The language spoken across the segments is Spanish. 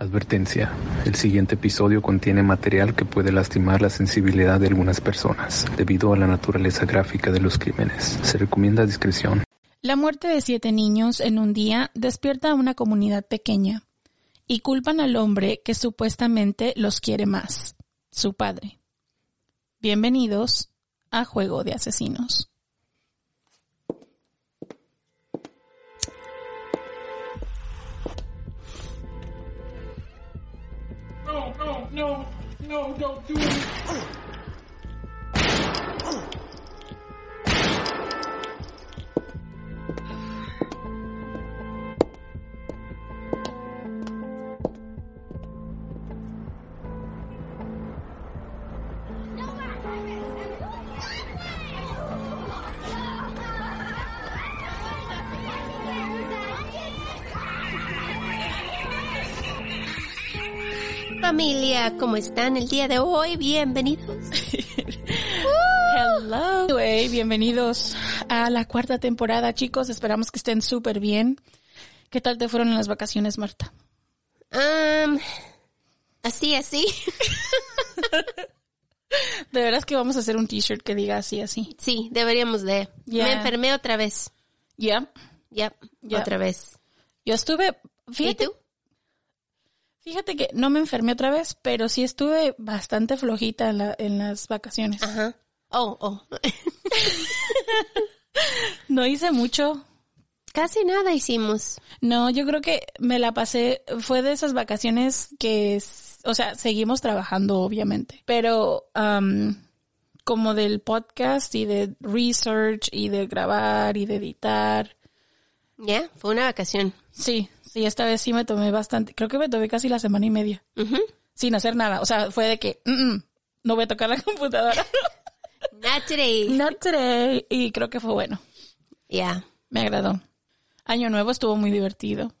Advertencia. El siguiente episodio contiene material que puede lastimar la sensibilidad de algunas personas debido a la naturaleza gráfica de los crímenes. Se recomienda discreción. La muerte de siete niños en un día despierta a una comunidad pequeña y culpan al hombre que supuestamente los quiere más, su padre. Bienvenidos a Juego de Asesinos. No, no, no, no, don't do it. Familia, ¿cómo están el día de hoy? Bienvenidos. Hello. Hey, bienvenidos a la cuarta temporada, chicos. Esperamos que estén súper bien. ¿Qué tal te fueron en las vacaciones, Marta? Um, así, así. De veras que vamos a hacer un t-shirt que diga así, así. Sí, deberíamos de. Me enfermé otra vez. Ya. Yep, Ya. otra vez. Yo estuve, ¿Y tú? Fíjate que no me enfermé otra vez, pero sí estuve bastante flojita en, la- en las vacaciones. Ajá. Oh, oh. No hice mucho. Casi nada hicimos. No, yo creo que me la pasé, fue de esas vacaciones que, o sea, seguimos trabajando, obviamente, pero am, como del podcast y de research y de grabar y de editar. Ya, fue una vacación. Sí, sí, esta vez sí me tomé bastante, creo que me tomé casi la semana y media, sin hacer nada. O sea, fue de que, "Mm, mm, no voy a tocar la computadora. Not today. Not today. Y creo que fue bueno. Ya. Me agradó. Año Nuevo estuvo muy divertido.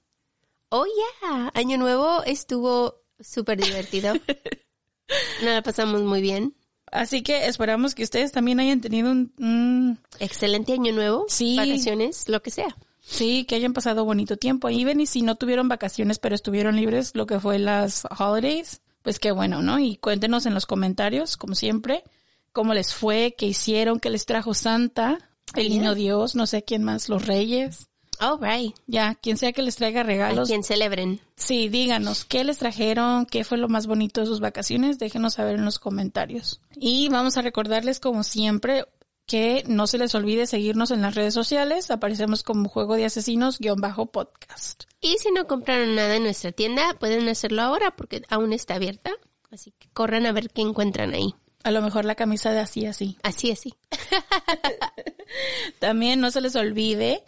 Oh, yeah. Año Nuevo estuvo súper divertido. Nos la pasamos muy bien. Así que esperamos que ustedes también hayan tenido un, un- Excelente Año Nuevo. Sí. Vacaciones, lo que sea. Sí, que hayan pasado bonito tiempo. Even y si no tuvieron vacaciones, pero estuvieron libres, lo que fue las holidays, pues qué bueno, ¿no? Y cuéntenos en los comentarios, como siempre, cómo les fue, qué hicieron, qué les trajo Santa, el Yeah. niño Dios, no sé quién más, los reyes. All right. Ya, quien sea que les traiga A regalos. quien celebren. Sí, díganos qué les trajeron, qué fue lo más bonito de sus vacaciones, déjenos saber en los comentarios. Y vamos a recordarles como siempre que no se les olvide seguirnos en las redes sociales, aparecemos como Juego de Asesinos-podcast. Y si no compraron nada en nuestra tienda, pueden hacerlo ahora porque aún está abierta. Así que corran a ver qué encuentran ahí. A lo mejor la camisa de así así. Así, así. También no se les olvide,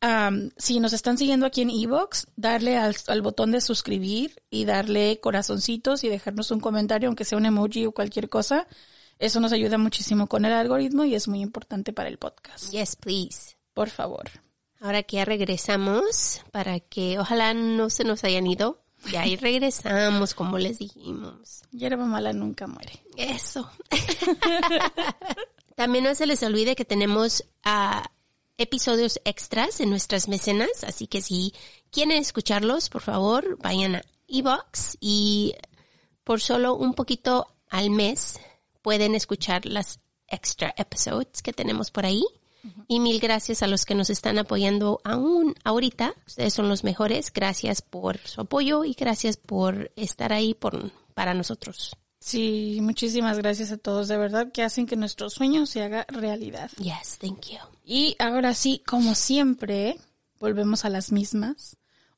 am, si nos están siguiendo aquí en Evox, darle al, al botón de suscribir y darle corazoncitos y dejarnos un comentario, aunque sea un emoji o cualquier cosa. Eso nos ayuda muchísimo con el algoritmo y es muy importante para el podcast. Yes, please. Por favor. Ahora que ya regresamos, para que ojalá no se nos hayan ido. Ya ahí regresamos, como les dijimos. Hierba mala nunca muere. Eso. También no se les olvide que tenemos ah, episodios extras en nuestras mecenas, así que si quieren escucharlos, por favor, vayan a Evox y por solo un poquito al mes pueden escuchar las extra episodes que tenemos por ahí. Y mil gracias a los que nos están apoyando aún ahorita. Ustedes son los mejores. Gracias por su apoyo y gracias por estar ahí por, para nosotros. Sí, muchísimas gracias a todos, de verdad, que hacen que nuestro sueño se haga realidad. Yes, thank you. Y ahora sí, como siempre, volvemos a las mismas.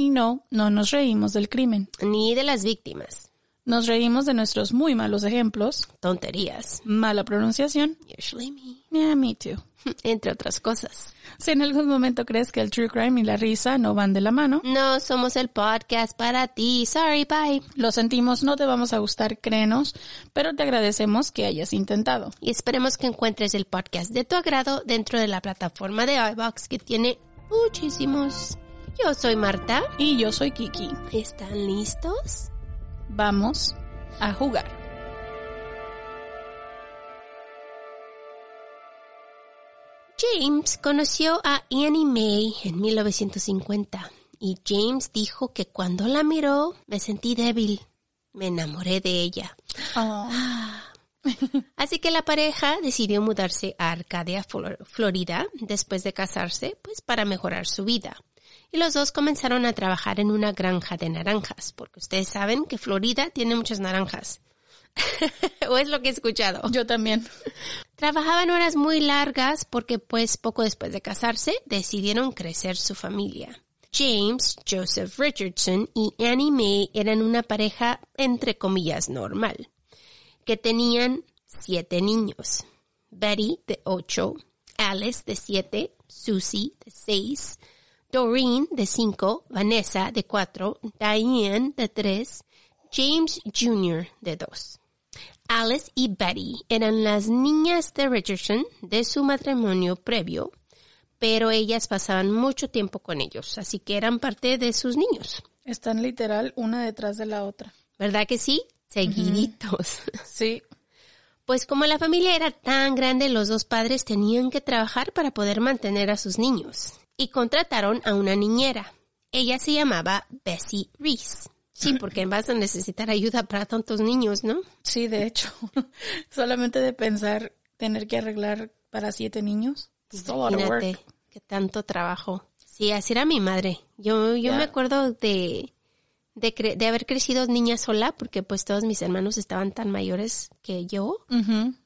Y no, no nos reímos del crimen. ni de las víctimas. Nos reímos de nuestros muy malos ejemplos, Tonterías. mala pronunciación, Usually me. yeah, me too. Entre otras cosas. Si en algún momento crees que el true crime y la risa no van de la mano, No somos el podcast para ti. Sorry, bye. lo sentimos, no te vamos a gustar, créenos, pero te agradecemos que hayas intentado. Y esperemos que encuentres el podcast de tu agrado dentro de la plataforma de iBox que tiene muchísimos. Yo soy Marta. Y yo soy Kiki. ¿Están listos? Vamos a jugar. James conoció a Annie Mae en 1950 y James dijo que cuando la miró me sentí débil. Me enamoré de ella. Así que la pareja decidió mudarse a Arcadia, Flor- Florida, después de casarse, pues para mejorar su vida. Y los dos comenzaron a trabajar en una granja de naranjas, porque ustedes saben que Florida tiene muchas naranjas. o es lo que he escuchado. Yo también. Trabajaban horas muy largas porque pues poco después de casarse decidieron crecer su familia. James Joseph Richardson y Annie Mae eran una pareja entre comillas normal, que tenían siete niños. Betty de ocho, Alice de siete, Susie de seis, Doreen de cinco, Vanessa de cuatro, Diane de tres, James Jr. de dos. Alice y Betty eran las niñas de Richardson de su matrimonio previo, pero ellas pasaban mucho tiempo con ellos, así que eran parte de sus niños. Están literal una detrás de la otra. ¿Verdad que sí? Seguiditos. Sí. Pues como la familia era tan grande, los dos padres tenían que trabajar para poder mantener a sus niños. Y contrataron a una niñera. Ella se llamaba Bessie Reese. Sí, porque vas a necesitar ayuda para tantos niños, ¿no? Sí, de hecho. Solamente de pensar tener que arreglar para siete niños. Imagínate qué tanto trabajo. Sí, así era mi madre. Yo, yo me acuerdo de, de, cre- de haber crecido niña sola porque pues todos mis hermanos estaban tan mayores que yo.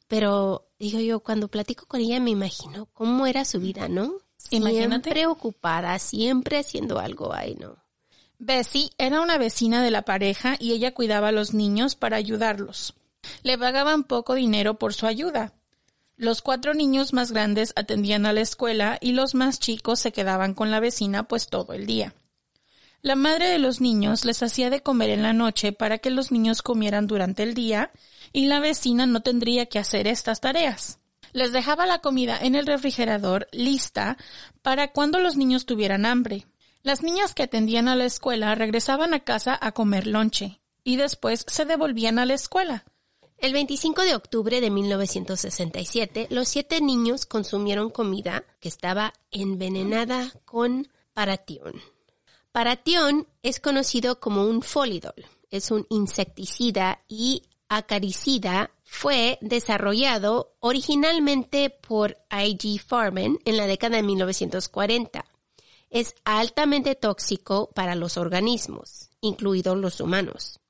Pero digo yo, cuando platico con ella me imagino cómo era su vida, ¿no? Imagínate. Siempre ocupada, siempre haciendo algo. Ay, no. Bessie era una vecina de la pareja y ella cuidaba a los niños para ayudarlos. Le pagaban poco dinero por su ayuda. Los cuatro niños más grandes atendían a la escuela y los más chicos se quedaban con la vecina pues todo el día. La madre de los niños les hacía de comer en la noche para que los niños comieran durante el día y la vecina no tendría que hacer estas tareas. Les dejaba la comida en el refrigerador lista para cuando los niños tuvieran hambre. Las niñas que atendían a la escuela regresaban a casa a comer lonche y después se devolvían a la escuela. El 25 de octubre de 1967, los siete niños consumieron comida que estaba envenenada con paratión. Paratión es conocido como un folidol. Es un insecticida y acaricida. Fue desarrollado originalmente por I.G. Farman en la década de 1940. Es altamente tóxico para los organismos, incluidos los humanos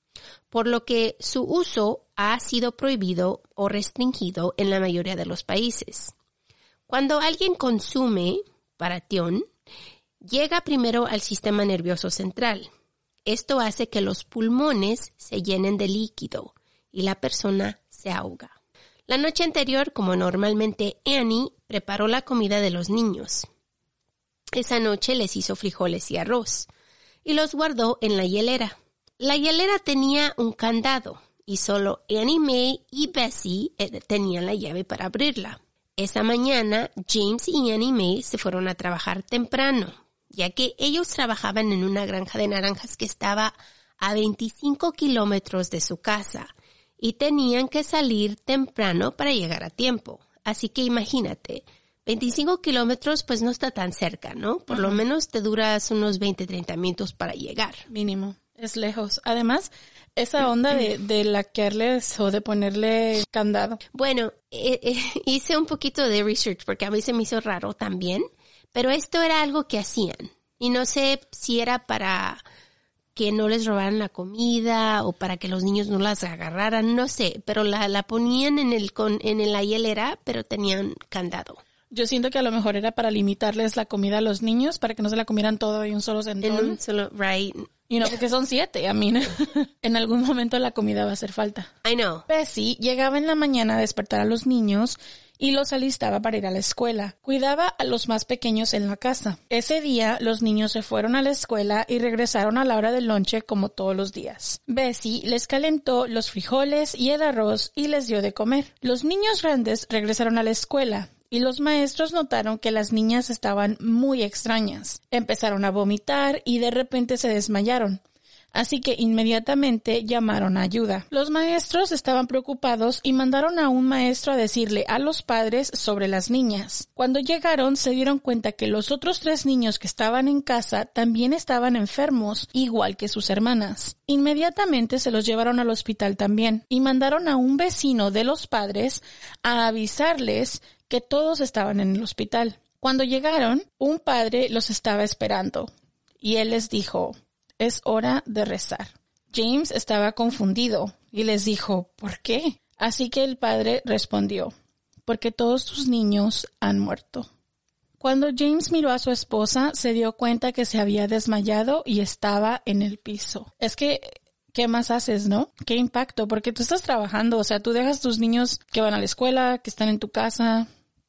por lo que su uso ha sido prohibido o restringido en la mayoría de los países. Cuando alguien consume paratión, llega primero al sistema nervioso central. Esto hace que los pulmones se llenen de líquido y la persona se ahoga. La noche anterior, como normalmente Annie preparó la comida de los niños. Esa noche les hizo frijoles y arroz y los guardó en la hielera. La hielera tenía un candado y solo Annie Mae y Bessie eh, tenían la llave para abrirla. Esa mañana, James y Annie Mae se fueron a trabajar temprano, ya que ellos trabajaban en una granja de naranjas que estaba a 25 kilómetros de su casa y tenían que salir temprano para llegar a tiempo. Así que imagínate, 25 kilómetros pues no está tan cerca, ¿no? Por lo menos te duras unos 20, 30 minutos para llegar. Mínimo. Es lejos. Además, esa onda de, de laquearles o de ponerle candado. Bueno, eh, eh, hice un poquito de research porque a mí se me hizo raro también, pero esto era algo que hacían. Y no sé si era para que no les robaran la comida o para que los niños no las agarraran, no sé, pero la, la ponían en el con, en la hielera, pero tenían candado. Yo siento que a lo mejor era para limitarles la comida a los niños para que no se la comieran todo en un solo En centón. un solo, right. Y no porque son siete, a mí. en algún momento la comida va a hacer falta. I know. Bessie llegaba en la mañana a despertar a los niños y los alistaba para ir a la escuela. Cuidaba a los más pequeños en la casa. Ese día los niños se fueron a la escuela y regresaron a la hora del lonche como todos los días. Bessie les calentó los frijoles y el arroz y les dio de comer. Los niños grandes regresaron a la escuela y los maestros notaron que las niñas estaban muy extrañas. Empezaron a vomitar y de repente se desmayaron. Así que inmediatamente llamaron ayuda. Los maestros estaban preocupados y mandaron a un maestro a decirle a los padres sobre las niñas. Cuando llegaron se dieron cuenta que los otros tres niños que estaban en casa también estaban enfermos, igual que sus hermanas. Inmediatamente se los llevaron al hospital también y mandaron a un vecino de los padres a avisarles que todos estaban en el hospital. Cuando llegaron, un padre los estaba esperando y él les dijo, es hora de rezar. James estaba confundido y les dijo, ¿por qué? Así que el padre respondió, porque todos tus niños han muerto. Cuando James miró a su esposa, se dio cuenta que se había desmayado y estaba en el piso. Es que, ¿qué más haces, no? ¿Qué impacto? Porque tú estás trabajando, o sea, tú dejas tus niños que van a la escuela, que están en tu casa,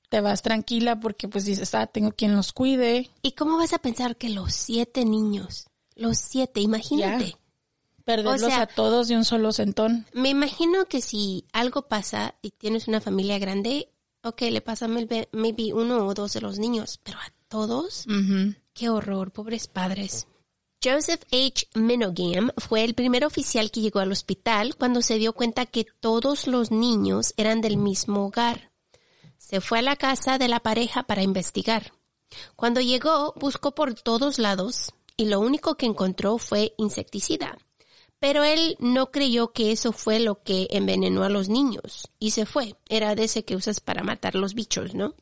te vas tranquila porque pues dices, ah, tengo quien los cuide. ¿Y cómo vas a pensar que los siete niños, los siete, imagínate? Perderlos O sea- a todos de un solo sentón. Me imagino que si algo pasa y tienes una familia grande, ok, le pasa maybe maybe uno o dos de los niños, pero a todos, qué horror, pobres padres. Joseph H. Minogam fue el primer oficial que llegó al hospital cuando se dio cuenta que todos los niños eran del mismo hogar. Se fue a la casa de la pareja para investigar. Cuando llegó, buscó por todos lados y lo único que encontró fue insecticida. Pero él no creyó que eso fue lo que envenenó a los niños y se fue. Era de ese que usas para matar los bichos, ¿no?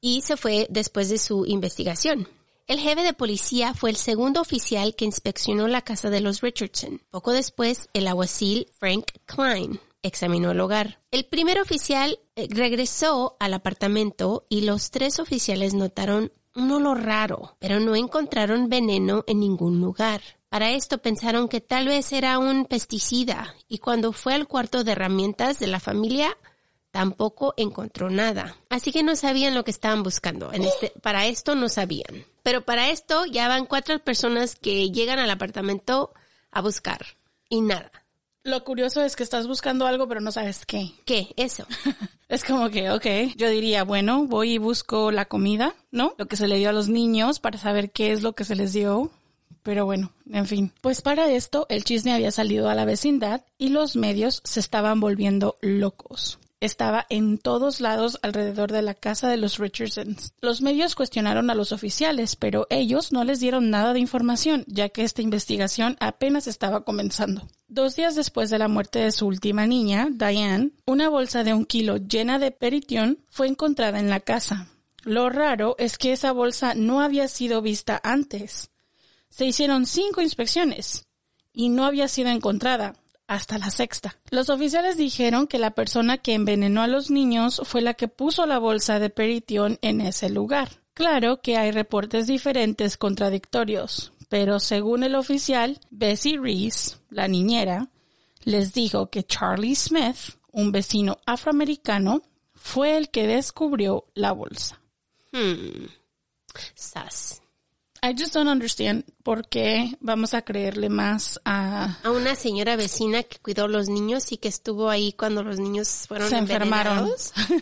Y se fue después de su investigación. El jefe de policía fue el segundo oficial que inspeccionó la casa de los Richardson. Poco después, el aguacil Frank Klein examinó el hogar. El primer oficial eh, regresó al apartamento y los tres oficiales notaron un olor raro, pero no encontraron veneno en ningún lugar. Para esto pensaron que tal vez era un pesticida y cuando fue al cuarto de herramientas de la familia tampoco encontró nada. Así que no sabían lo que estaban buscando. En este, para esto no sabían. Pero para esto ya van cuatro personas que llegan al apartamento a buscar y nada. Lo curioso es que estás buscando algo pero no sabes qué. ¿Qué? Eso. Es como que, ok, yo diría, bueno, voy y busco la comida, ¿no? Lo que se le dio a los niños para saber qué es lo que se les dio. Pero bueno, en fin. Pues para esto, el chisme había salido a la vecindad y los medios se estaban volviendo locos. Estaba en todos lados alrededor de la casa de los Richardsons. Los medios cuestionaron a los oficiales, pero ellos no les dieron nada de información, ya que esta investigación apenas estaba comenzando. Dos días después de la muerte de su última niña, Diane, una bolsa de un kilo llena de peritión fue encontrada en la casa. Lo raro es que esa bolsa no había sido vista antes. Se hicieron cinco inspecciones y no había sido encontrada hasta la sexta. Los oficiales dijeron que la persona que envenenó a los niños fue la que puso la bolsa de peritión en ese lugar. Claro que hay reportes diferentes contradictorios, pero según el oficial, Bessie Reese, la niñera, les dijo que Charlie Smith, un vecino afroamericano, fue el que descubrió la bolsa. Hmm. Sas. I just don't understand por qué vamos a creerle más a... A una señora vecina que cuidó a los niños y que estuvo ahí cuando los niños fueron se enfermaron.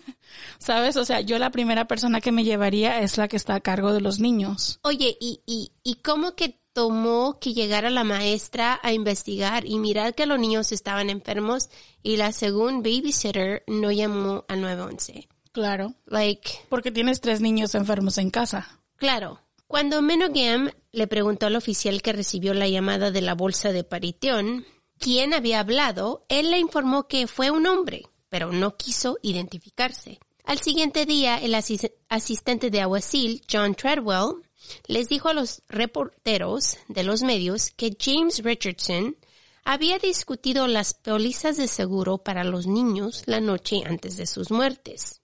¿Sabes? O sea, yo la primera persona que me llevaría es la que está a cargo de los niños. Oye, ¿y, y, ¿y cómo que tomó que llegara la maestra a investigar y mirar que los niños estaban enfermos y la según babysitter no llamó al 911? Claro. Like, Porque tienes tres niños enfermos en casa. claro. Cuando Menogam le preguntó al oficial que recibió la llamada de la bolsa de paritión quién había hablado, él le informó que fue un hombre, pero no quiso identificarse. Al siguiente día, el asis- asistente de aguacil, John Treadwell, les dijo a los reporteros de los medios que James Richardson había discutido las pólizas de seguro para los niños la noche antes de sus muertes.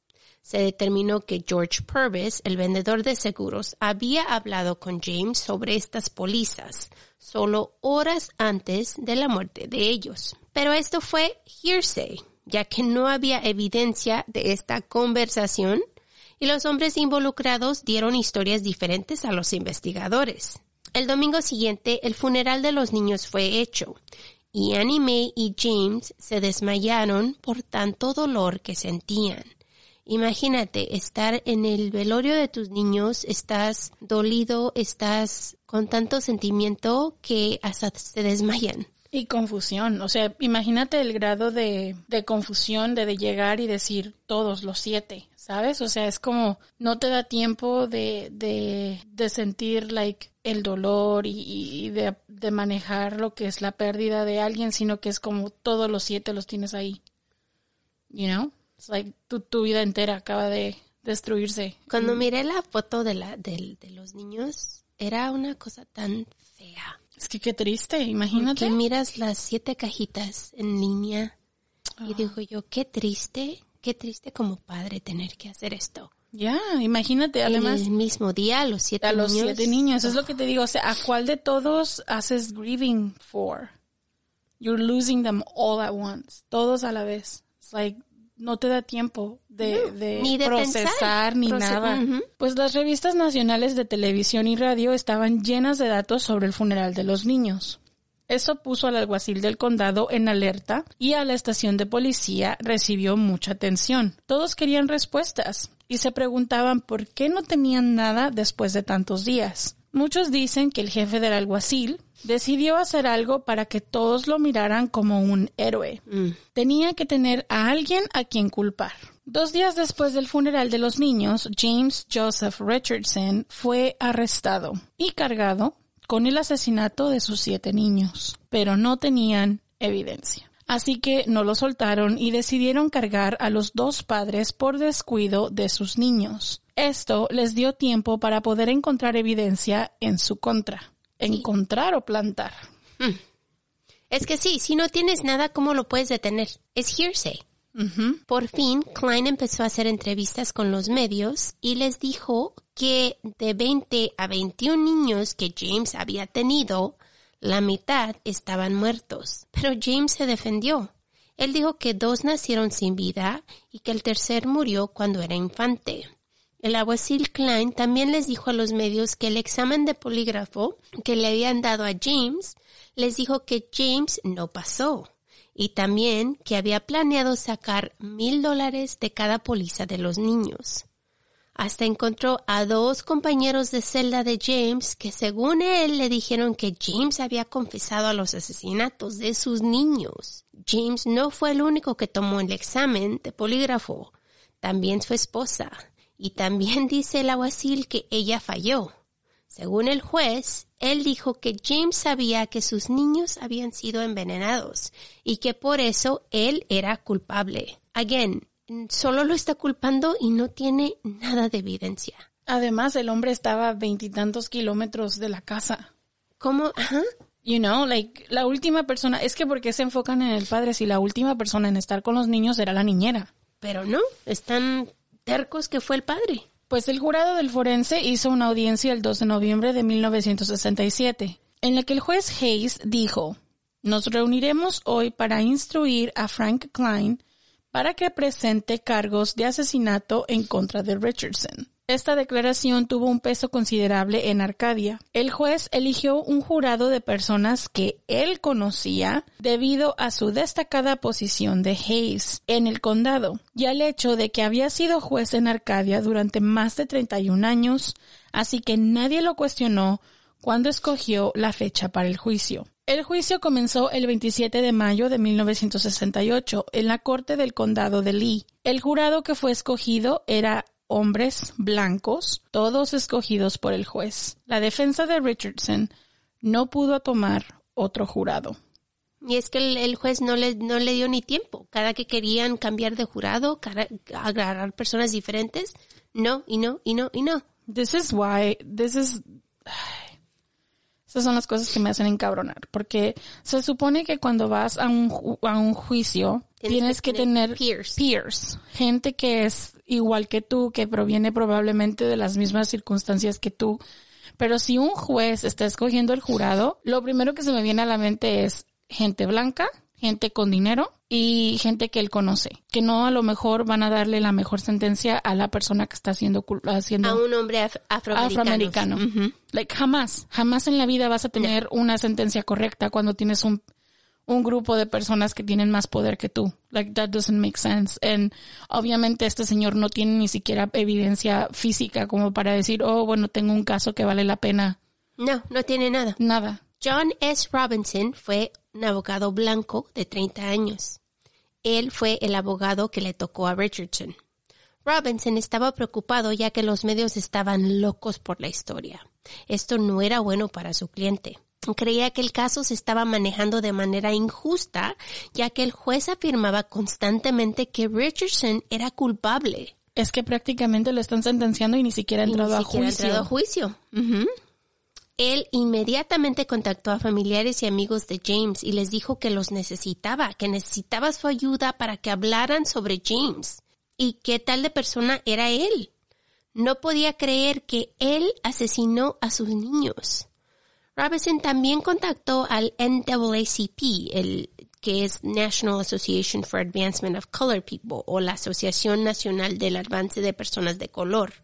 Se determinó que George Purvis, el vendedor de seguros, había hablado con James sobre estas pólizas solo horas antes de la muerte de ellos. Pero esto fue hearsay, ya que no había evidencia de esta conversación y los hombres involucrados dieron historias diferentes a los investigadores. El domingo siguiente, el funeral de los niños fue hecho y Annie Mae y James se desmayaron por tanto dolor que sentían. Imagínate estar en el velorio de tus niños, estás dolido, estás con tanto sentimiento que hasta se desmayan. Y confusión, o sea, imagínate el grado de, de confusión de, llegar y decir todos los siete, ¿sabes? O sea, es como no te da tiempo de, de, de sentir like el dolor y, y de, de manejar lo que es la pérdida de alguien, sino que es como todos los siete los tienes ahí. You know? It's like tu, tu vida entera acaba de destruirse. Cuando miré la foto de, la, de, de los niños, era una cosa tan fea. Es que qué triste, imagínate. Que miras las siete cajitas en línea Ah. y digo yo, qué triste, qué triste como padre tener que hacer esto. Ya, imagínate, además el mismo día, los siete a los niños. siete niños. Es lo que te digo, o sea, ¿a cuál de todos haces grieving for? You're losing them all at once, todos a la vez. It's like, no te da tiempo de, de ni de procesar pensar. ni Proce- nada. Pues las revistas nacionales de televisión y radio estaban llenas de datos sobre el funeral de los niños. Eso puso al alguacil del condado en alerta y a la estación de policía recibió mucha atención. Todos querían respuestas y se preguntaban por qué no tenían nada después de tantos días. Muchos dicen que el jefe del alguacil decidió hacer algo para que todos lo miraran como un héroe. Mm. Tenía que tener a alguien a quien culpar. Dos días después del funeral de los niños, James Joseph Richardson fue arrestado y cargado con el asesinato de sus siete niños, pero no tenían evidencia. Así que no lo soltaron y decidieron cargar a los dos padres por descuido de sus niños. Esto les dio tiempo para poder encontrar evidencia en su contra. Encontrar o plantar. Es que sí, si no tienes nada, ¿cómo lo puedes detener? Es hearsay. Por fin, Klein empezó a hacer entrevistas con los medios y les dijo que de 20 a 21 niños que James había tenido, la mitad estaban muertos. Pero James se defendió. Él dijo que dos nacieron sin vida y que el tercer murió cuando era infante. El aguacil Klein también les dijo a los medios que el examen de polígrafo que le habían dado a James les dijo que James no pasó y también que había planeado sacar mil dólares de cada póliza de los niños. Hasta encontró a dos compañeros de celda de James que según él le dijeron que James había confesado a los asesinatos de sus niños. James no fue el único que tomó el examen de polígrafo, también su esposa, y también dice el aguacil que ella falló. Según el juez, él dijo que James sabía que sus niños habían sido envenenados y que por eso él era culpable. Again, solo lo está culpando y no tiene nada de evidencia. Además, el hombre estaba a veintitantos kilómetros de la casa. ¿Cómo? Ajá. You know, like, la última persona, es que porque se enfocan en el padre si la última persona en estar con los niños era la niñera. Pero no, están tercos que fue el padre. Pues el jurado del forense hizo una audiencia el 2 de noviembre de 1967, en la que el juez Hayes dijo, nos reuniremos hoy para instruir a Frank Klein para que presente cargos de asesinato en contra de Richardson. Esta declaración tuvo un peso considerable en Arcadia. El juez eligió un jurado de personas que él conocía debido a su destacada posición de Hayes en el condado y al hecho de que había sido juez en Arcadia durante más de 31 años, así que nadie lo cuestionó cuando escogió la fecha para el juicio. El juicio comenzó el 27 de mayo de 1968 en la corte del condado de Lee. El jurado que fue escogido era hombres blancos, todos escogidos por el juez. La defensa de Richardson no pudo tomar otro jurado. Y es que el, el juez no le, no le dio ni tiempo. Cada que querían cambiar de jurado, cada, agarrar personas diferentes, no, y no, y no, y no. This is why, this is, esas son las cosas que me hacen encabronar, porque se supone que cuando vas a un, a un juicio, Tienes tienes, que que tener tener peers. peers, gente que es igual que tú, que proviene probablemente de las mismas circunstancias que tú. Pero si un juez está escogiendo el jurado, lo primero que se me viene a la mente es gente blanca, gente con dinero y gente que él conoce, que no a lo mejor van a darle la mejor sentencia a la persona que está haciendo haciendo A un hombre af- afroamericano. afroamericano. Like jamás, jamás en la vida vas a tener una sentencia correcta cuando tienes un un grupo de personas que tienen más poder que tú. Like that doesn't make sense. And obviamente este señor no tiene ni siquiera evidencia física como para decir, "Oh, bueno, tengo un caso que vale la pena." No, no tiene nada. Nada. John S. Robinson fue un abogado blanco de 30 años. Él fue el abogado que le tocó a Richardson. Robinson estaba preocupado ya que los medios estaban locos por la historia. Esto no era bueno para su cliente. Creía que el caso se estaba manejando de manera injusta, ya que el juez afirmaba constantemente que Richardson era culpable. Es que prácticamente lo están sentenciando y ni siquiera ha ni entrado a siquiera ha juicio. entrado a juicio. Él inmediatamente contactó a familiares y amigos de James y les dijo que los necesitaba, que necesitaba su ayuda para que hablaran sobre James y qué tal de persona era él. No podía creer que él asesinó a sus niños. Robinson también contactó al NAACP, el que es National Association for Advancement of Color People o la Asociación Nacional del Avance de Personas de Color,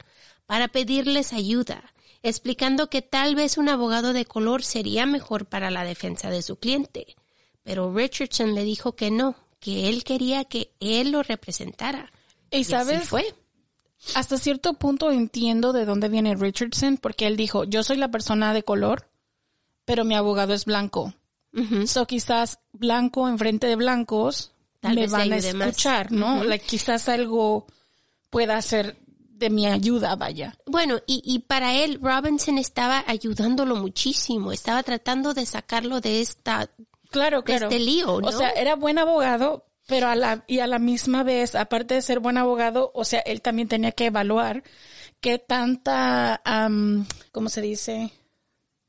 para pedirles ayuda, explicando que tal vez un abogado de color sería mejor para la defensa de su cliente. Pero Richardson le dijo que no, que él quería que él lo representara. Y así sabes, fue. hasta cierto punto entiendo de dónde viene Richardson, porque él dijo, yo soy la persona de color, pero mi abogado es blanco. Ujú. So quizás blanco enfrente de blancos Tal me van a más. escuchar, ¿no? Like, quizás algo pueda ser de mi ayuda, vaya. Bueno, y, y para él Robinson estaba ayudándolo muchísimo, estaba tratando de sacarlo de esta Claro, de claro. este lío, ¿no? O sea, era buen abogado, pero a la, y a la misma vez, aparte de ser buen abogado, o sea, él también tenía que evaluar qué tanta, ¿cómo se dice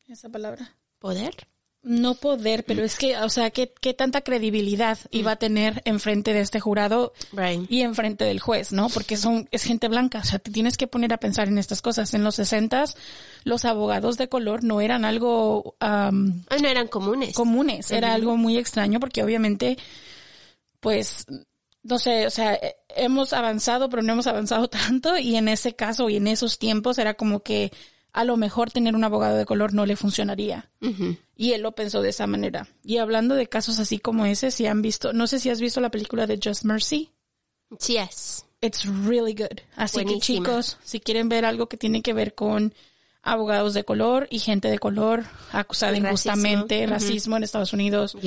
esa palabra? Poder. No poder, pero es que, o sea, qué, qué tanta credibilidad iba a tener enfrente de este jurado Right. y enfrente del juez, ¿no? Porque son, es gente blanca, o sea, te tienes que poner a pensar en estas cosas. En los sesentas, los abogados de color no eran algo, Ah, no eran comunes. comunes. Era algo muy extraño porque obviamente, pues, no sé, o sea, eh, hemos avanzado, pero no hemos avanzado tanto y en ese caso y en esos tiempos era como que a lo mejor tener un abogado de color no le funcionaría. Y él lo pensó de esa manera. Y hablando de casos así como ese, si han visto, no sé si has visto la película de Just Mercy. Yes. It's really good. Así que chicos, si quieren ver algo que tiene que ver con abogados de color y gente de color acusada racismo. injustamente, Ujú. racismo en Estados Unidos,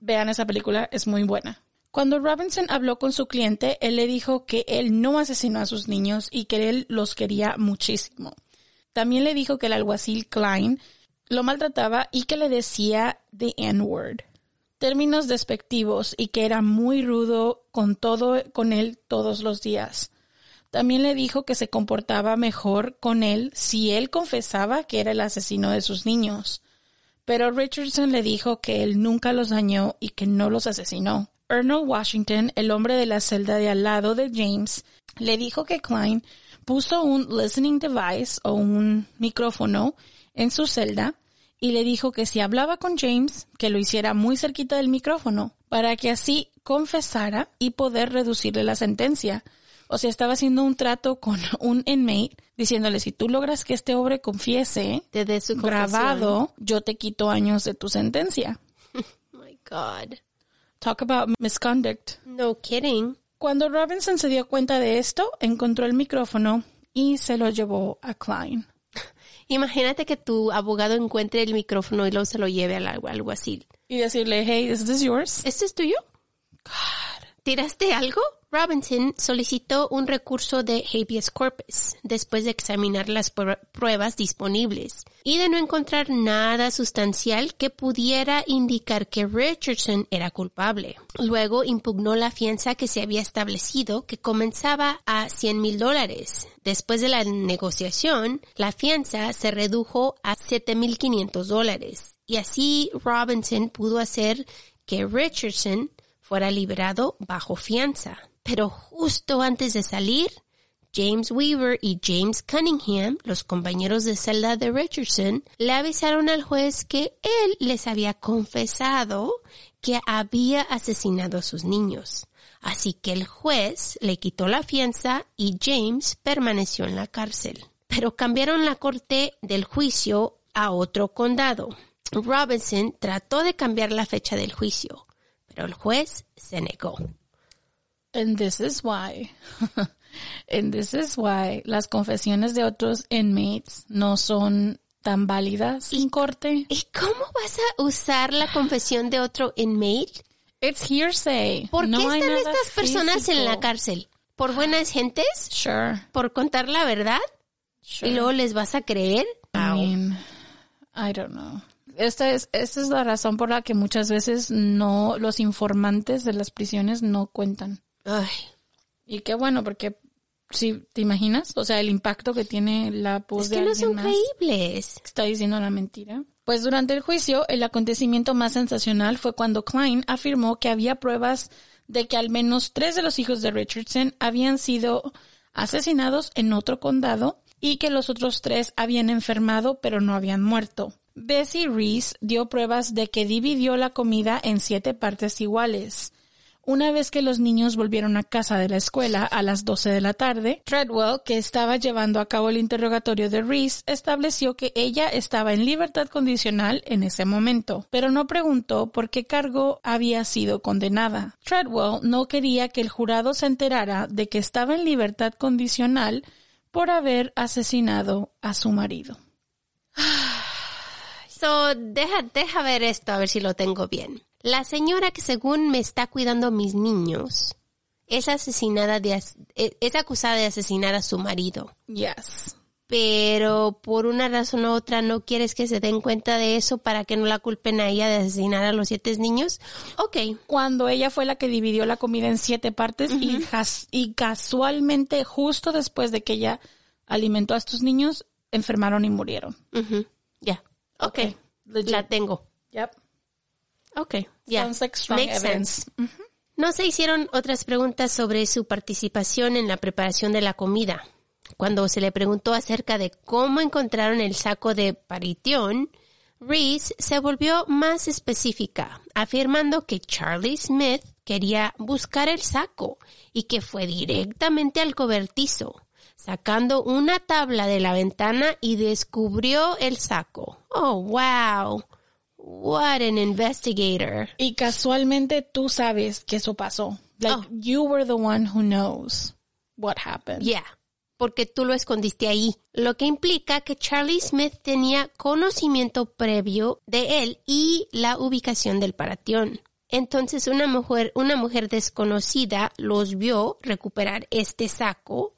vean esa película, es muy buena. Cuando Robinson habló con su cliente, él le dijo que él no asesinó a sus niños y que él los quería muchísimo. También le dijo que el alguacil Klein lo maltrataba y que le decía the N-word. Términos despectivos y que era muy rudo con todo, con él todos los días. También le dijo que se comportaba mejor con él si él confesaba que era el asesino de sus niños. Pero Richardson le dijo que él nunca los dañó y que no los asesinó. Arnold Washington, el hombre de la celda de al lado de James, le dijo que Klein puso un listening device o un micrófono en su celda y le dijo que si hablaba con James, que lo hiciera muy cerquita del micrófono, para que así confesara y poder reducirle la sentencia. O sea, estaba haciendo un trato con un inmate, diciéndole, si tú logras que este hombre confiese, Te dé su confesión. grabado, yo te quito años de tu sentencia. My God. Talk about misconduct. No kidding. Cuando Robinson se dio cuenta de esto, encontró el micrófono y se lo llevó a Klein. Imagínate que tu abogado encuentre el micrófono y luego se lo lleve al así. Y decirle, hey, is this yours? ¿Este es tuyo? ¿Tiraste algo? Robinson solicitó un recurso de habeas corpus después de examinar las pr- pruebas disponibles y de no encontrar nada sustancial que pudiera indicar que Richardson era culpable. Luego impugnó la fianza que se había establecido que comenzaba a 100 mil dólares. Después de la negociación, la fianza se redujo a 7.500 dólares y así Robinson pudo hacer que Richardson fuera liberado bajo fianza. Pero justo antes de salir, James Weaver y James Cunningham, los compañeros de celda de Richardson, le avisaron al juez que él les había confesado que había asesinado a sus niños. Así que el juez le quitó la fianza y James permaneció en la cárcel. Pero cambiaron la corte del juicio a otro condado. Robinson trató de cambiar la fecha del juicio, pero el juez se negó. And this is why. And this is why las confesiones de otros inmates no son tan válidas en corte. ¿Y cómo vas a usar la confesión de otro inmate? It's hearsay. ¿Por No qué están estas personas en la cárcel? ¿Por buenas gentes? Sure. ¿Por contar la verdad? sure. ¿Y luego les vas a creer? I mean, I don't know. Esta es, esta es la razón por la que muchas veces no, los informantes de las prisiones no cuentan. Ay, Y qué bueno, porque si te imaginas, o sea, el impacto que tiene la voz es de que no son creíbles. está diciendo la mentira. Pues durante el juicio, el acontecimiento más sensacional fue cuando Klein afirmó que había pruebas de que al menos tres de los hijos de Richardson habían sido asesinados en otro condado y que los otros tres habían enfermado pero no habían muerto. Bessie Reese dio pruebas de que dividió la comida en siete partes iguales. Una vez que los niños volvieron a casa de la escuela a las 12 de la tarde, Treadwell, que estaba llevando a cabo el interrogatorio de Reese, estableció que ella estaba en libertad condicional en ese momento, pero no preguntó por qué cargo había sido condenada. Treadwell no quería que el jurado se enterara de que estaba en libertad condicional por haber asesinado a su marido. So, deja, deja ver esto, a ver si lo tengo bien. La señora que según me está cuidando a mis niños es asesinada de, as- eh, es acusada de asesinar a su marido. Yes. Pero por una razón u otra no quieres que se den cuenta de eso para que no la culpen a ella de asesinar a los siete niños. Ok. cuando ella fue la que dividió la comida en siete partes y, casualmente justo después de que ella alimentó a estos niños, enfermaron y murieron. Ya. Ok. Ok. Legit. La tengo. Yep. Ok. Ya. Sounds like strong Makes evidence. sense. No se hicieron otras preguntas sobre su participación en la preparación de la comida. Cuando se le preguntó acerca de cómo encontraron el saco de paritión, Reese se volvió más específica, afirmando que Charlie Smith quería buscar el saco y que fue directamente al cobertizo, sacando una tabla de la ventana y descubrió el saco. Oh, wow. What an investigator. Y casualmente tú sabes que eso pasó. Like, Oh. you were the one who knows what happened. Yeah, porque tú lo escondiste ahí. Lo que implica que Charlie Smith tenía conocimiento previo de él y la ubicación del paratión. Entonces una mujer, una mujer desconocida los vio recuperar este saco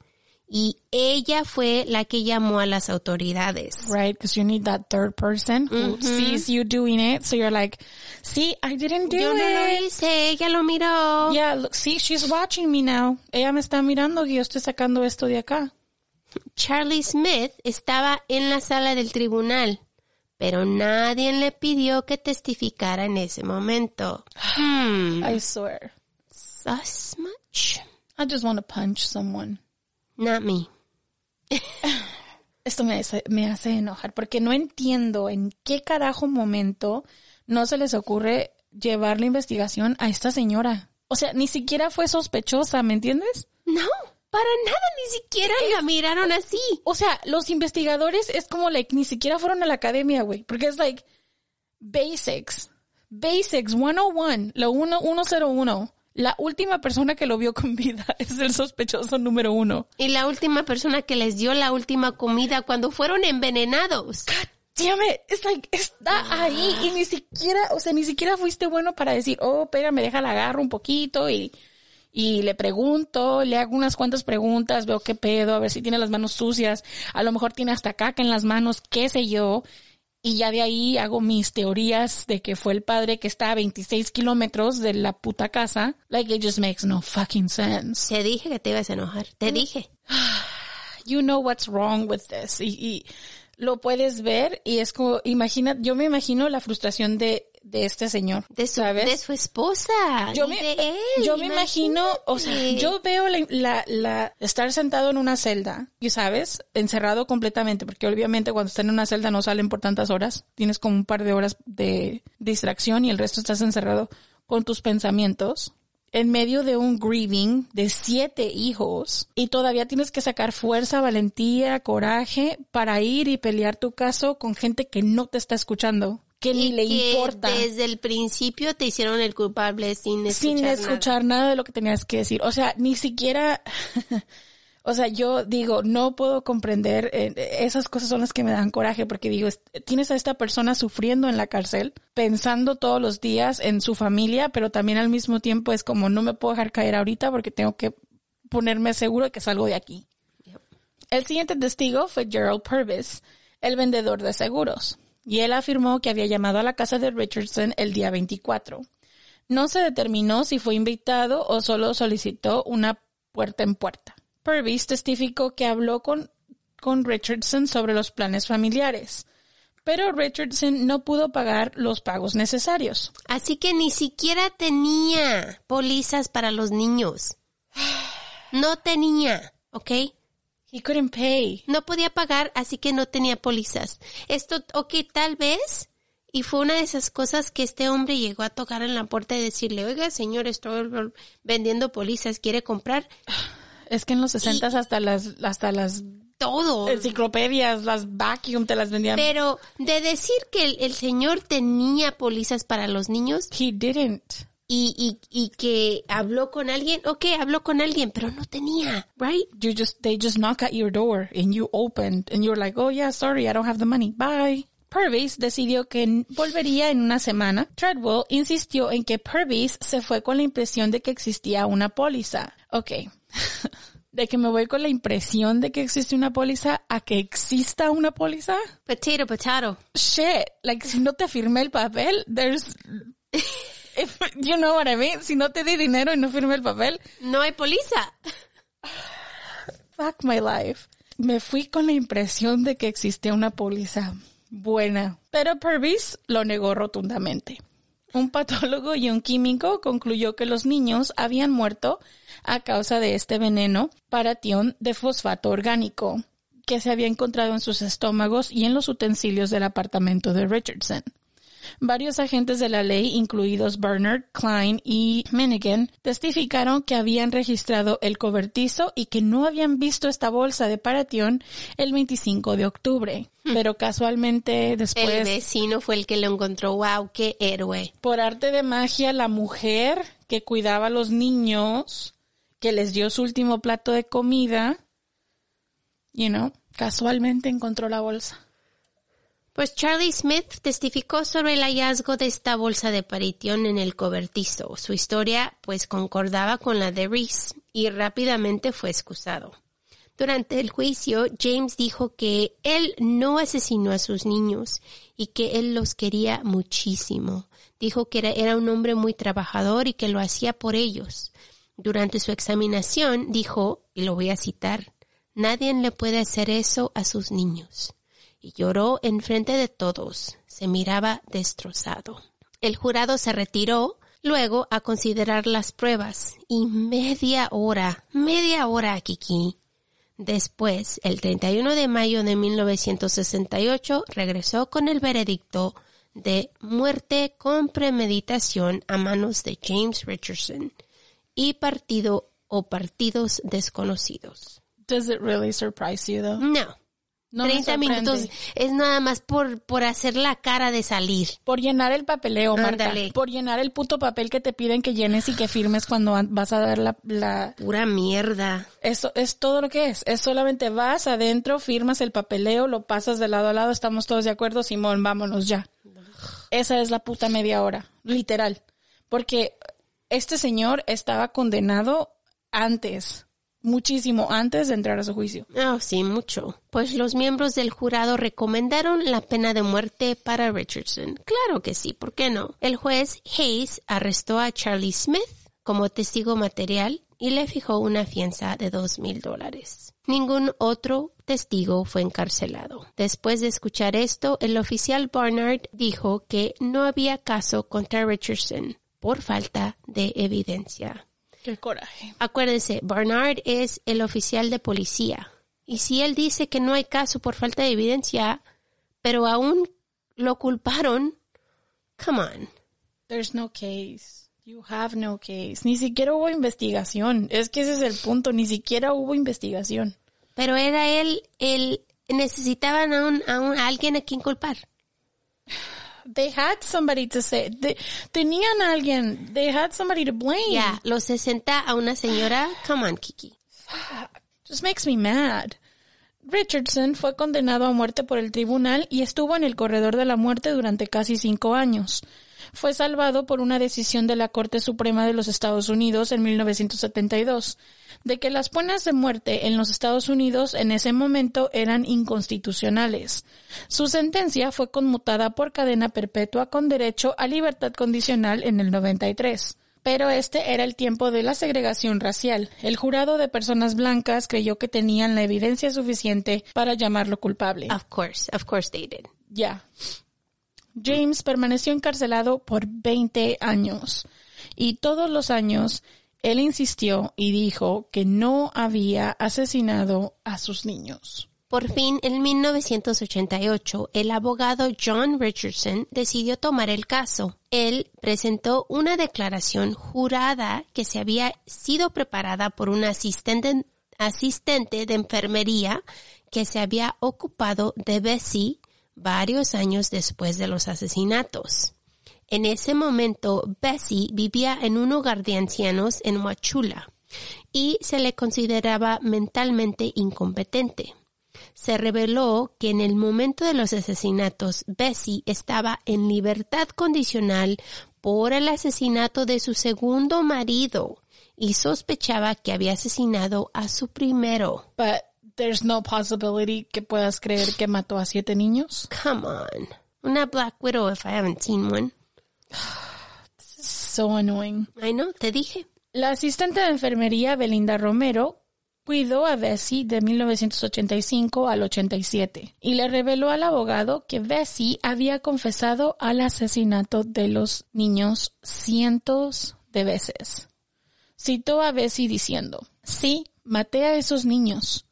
y ella fue la que llamó a las autoridades. Right, because you need that third person who sees you doing it. So you're like, see, I didn't do Yo no lo it. hice, ella lo miró. Yeah, look, see, she's watching me now. Ella me está mirando que yo estoy sacando esto de acá. Charlie Smith estaba en la sala del tribunal, pero nadie le pidió que testificara en ese momento. Hmm. I swear. Sus much? I just want to punch someone. Not me. Esto me hace, me hace enojar porque no entiendo en qué carajo momento no se les ocurre llevar la investigación a esta señora. O sea, ni siquiera fue sospechosa, ¿me entiendes? No, para nada, ni siquiera la miraron así. O sea, los investigadores es como, like, ni siquiera fueron a la academia, güey. Porque es, like, basics. Basics 101, la 1, 101. La última persona que lo vio con vida es el sospechoso número uno. Y la última persona que les dio la última comida cuando fueron envenenados. It, it's like, está ahí y ni siquiera, o sea, ni siquiera fuiste bueno para decir, oh, espérame, déjala agarro un poquito y, y le pregunto, le hago unas cuantas preguntas, veo qué pedo, a ver si tiene las manos sucias, a lo mejor tiene hasta caca en las manos, qué sé yo, y ya de ahí hago mis teorías de que fue el padre que está a 26 kilómetros de la puta casa. Like, it just makes no fucking sense. Te dije que te ibas a enojar. Te dije. you know what's wrong with this. Y, y lo puedes ver y es como, imagina, yo me imagino la frustración de, de este señor. De su, ¿sabes? de su esposa. yo me, de él, yo me imagino, o sea, yo veo la, la, la- estar sentado en una celda, y sabes, encerrado completamente, porque obviamente cuando estás en una celda no salen por tantas horas, tienes como un par de horas de distracción y el resto estás encerrado con tus pensamientos. En medio de un grieving de siete hijos y todavía tienes que sacar fuerza, valentía, coraje para ir y pelear tu caso con gente que no te está escuchando, que ni le que importa Desde el principio te hicieron el culpable sin escuchar sin nada. escuchar nada. de lo que tenías que decir. O sea, ni siquiera, o sea, yo digo, no puedo comprender, eh, esas cosas son las que me dan coraje porque digo, es- tienes a esta persona sufriendo en la cárcel, pensando todos los días en su familia, pero también al mismo tiempo es como, no me puedo dejar caer ahorita porque tengo que ponerme seguro de que salgo de aquí. El siguiente testigo fue Gerald Purvis, el vendedor de seguros, y él afirmó que había llamado a la casa de Richardson el día 24. No se determinó si fue invitado o solo solicitó una puerta en puerta. Purvis testificó que habló con, con Richardson sobre los planes familiares, pero Richardson no pudo pagar los pagos necesarios. Así que ni siquiera tenía pólizas para los niños. No tenía, ¿ok? He couldn't pay. No podía pagar, así que no tenía pólizas. Esto, ok, tal vez, y fue una de esas cosas que este hombre llegó a tocar en la puerta y decirle, oiga, señor, estoy vendiendo pólizas, ¿quiere comprar? Es que en los 60 hasta las, hasta las Todo. enciclopedias, las vacuum te las vendían. Pero de decir que el, el señor tenía pólizas para los niños He didn't. Y, y, y que habló con alguien, ok, habló con alguien, pero no tenía, right? You just, they just knock at your door and you opened and you're like, oh yeah, sorry, I don't have the money. Bye. Purvis decidió que volvería en una semana. Treadwell insistió en que Purvis se fue con la impresión de que existía una póliza. Ok. de que me voy con la impresión de que existe una póliza a que exista una póliza. Potato, potato. Shit. Like, si no te firmé el papel, there's, if, you know what I mean? Si no te di dinero y no firmé el papel, No hay póliza. Fuck my life. Me fui con la impresión de que existía una póliza buena, pero Purvis lo negó rotundamente. Un patólogo y un químico concluyó que los niños habían muerto a causa de este veneno paratión de fosfato orgánico que se había encontrado en sus estómagos y en los utensilios del apartamento de Richardson. Varios agentes de la ley, incluidos Bernard, Klein y Minigan, testificaron que habían registrado el cobertizo y que no habían visto esta bolsa de paratión el 25 de octubre. Pero casualmente El después, vecino fue el que lo encontró. Wow, qué héroe. por arte de magia, la mujer que cuidaba a los niños, que les dio su último plato de comida, you know, casualmente encontró la bolsa. Pues Charlie Smith testificó sobre el hallazgo de esta bolsa de paritión en el cobertizo. Su historia pues concordaba con la de Reese y rápidamente fue excusado. Durante el juicio, James dijo que él no asesinó a sus niños y que él los quería muchísimo. Dijo que era, era un hombre muy trabajador y que lo hacía por ellos. Durante su examinación dijo, y lo voy a citar, Nadie le puede hacer eso a sus niños y lloró enfrente de todos. Se miraba destrozado. El jurado se retiró luego a considerar las pruebas y media hora, media hora, Kiki. Después, el 31 de mayo de 1968, regresó con el veredicto de muerte con premeditación a manos de James Richardson y partido o partidos desconocidos. Does it really surprise you though? No, No me 30 sorprende. minutos es nada más por, por hacer la cara de salir. Por llenar el papeleo, Marta. Ándale. Por llenar el puto papel que te piden que llenes y que firmes cuando an- vas a dar la, la... Pura mierda. Eso es todo lo que es. Es solamente vas adentro, firmas el papeleo, lo pasas de lado a lado, estamos todos de acuerdo, Simón, vámonos ya. Esa es la puta media hora, literal. Porque este señor estaba condenado antes, muchísimo antes de entrar a su juicio. Oh, sí, mucho. Pues los miembros del jurado recomendaron la pena de muerte para Richardson. Claro que sí, ¿por qué no? El juez Hayes arrestó a Charlie Smith como testigo material y le fijó una fianza de dos mil dólares. Ningún otro testigo fue encarcelado. Después de escuchar esto, el oficial Barnard dijo que no había caso contra Richardson por falta de evidencia. Qué coraje. Acuérdese, Barnard es el oficial de policía. Y si él dice que no hay caso por falta de evidencia, pero aún lo culparon, come on. There's no case. You have no case. Ni siquiera hubo investigación. Es que ese es el punto. Ni siquiera hubo investigación. Pero era él, él necesitaban a, un, a, un- a alguien a quien culpar. They had somebody to say. they- tenían a alguien. They had somebody to blame. Ya, los 60 a una señora, come on, Kiki. Just makes me mad. Richardson fue condenado a muerte por el tribunal y estuvo en el corredor de la muerte durante casi cinco años. Fue salvado por una decisión de la Corte Suprema de los Estados Unidos en 1972, de que las penas de muerte en los Estados Unidos en ese momento eran inconstitucionales. Su sentencia fue conmutada por cadena perpetua con derecho a libertad condicional en el 93. Pero este era el tiempo de la segregación racial. El jurado de personas blancas creyó que tenían la evidencia suficiente para llamarlo culpable. Of course, of course they did. Ya. James permaneció encarcelado por 20 años. Y todos los años él insistió y dijo que no había asesinado a sus niños. Por fin, en 1988, el abogado John Richardson decidió tomar el caso. Él presentó una declaración jurada que se había sido preparada por un asistente, asistente de enfermería que se había ocupado de Bessie varios años después de los asesinatos. En ese momento, Bessie vivía en un hogar de ancianos en Huachula y se le consideraba mentalmente incompetente. Se reveló que en el momento de los asesinatos, Bessie estaba en libertad condicional por el asesinato de su segundo marido y sospechaba que había asesinado a su primero. There's no possibility que puedas creer que mató a siete niños. Come on. Una Black Widow if I haven't seen one. So annoying. I know, te dije. La asistente de enfermería Belinda Romero cuidó a Bessie de 1985 al 87 y le reveló al abogado que Bessie había confesado al asesinato de los niños cientos de veces. Citó a Bessie diciendo, sí, maté a esos niños.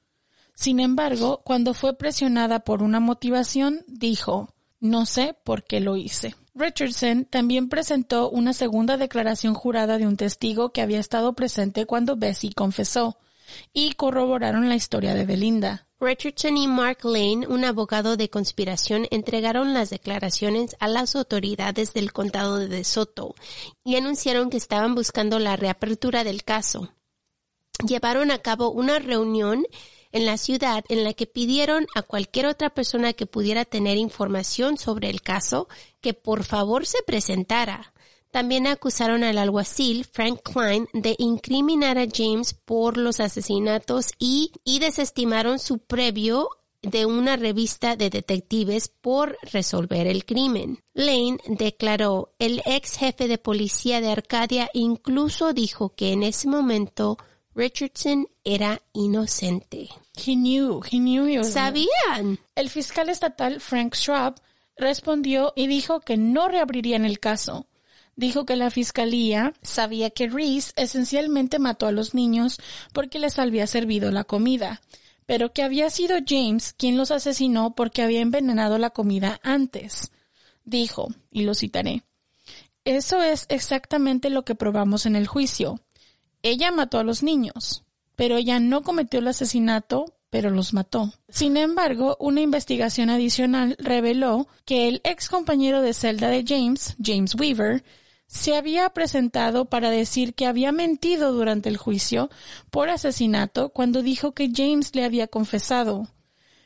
Sin embargo, cuando fue presionada por una motivación, dijo, no sé por qué lo hice. Richardson también presentó una segunda declaración jurada de un testigo que había estado presente cuando Bessie confesó, y corroboraron la historia de Belinda. Richardson y Mark Lane, un abogado de conspiración, entregaron las declaraciones a las autoridades del condado de De Soto y anunciaron que estaban buscando la reapertura del caso. Llevaron a cabo una reunión en la ciudad en la que pidieron a cualquier otra persona que pudiera tener información sobre el caso que por favor se presentara. También acusaron al alguacil Frank Klein de incriminar a James por los asesinatos y, y desestimaron su previo de una revista de detectives por resolver el crimen. Lane declaró, el ex jefe de policía de Arcadia incluso dijo que en ese momento Richardson era inocente. He knew, he knew he was- ¿Sabían? El fiscal estatal Frank Schwab respondió y dijo que no reabrirían el caso. Dijo que la fiscalía sabía que Reese esencialmente mató a los niños porque les había servido la comida, pero que había sido James quien los asesinó porque había envenenado la comida antes. Dijo, y lo citaré, eso es exactamente lo que probamos en el juicio. Ella mató a los niños, pero ella no cometió el asesinato, pero los mató. Sin embargo, una investigación adicional reveló que el ex compañero de celda de James, James Weaver, se había presentado para decir que había mentido durante el juicio por asesinato cuando dijo que James le había confesado.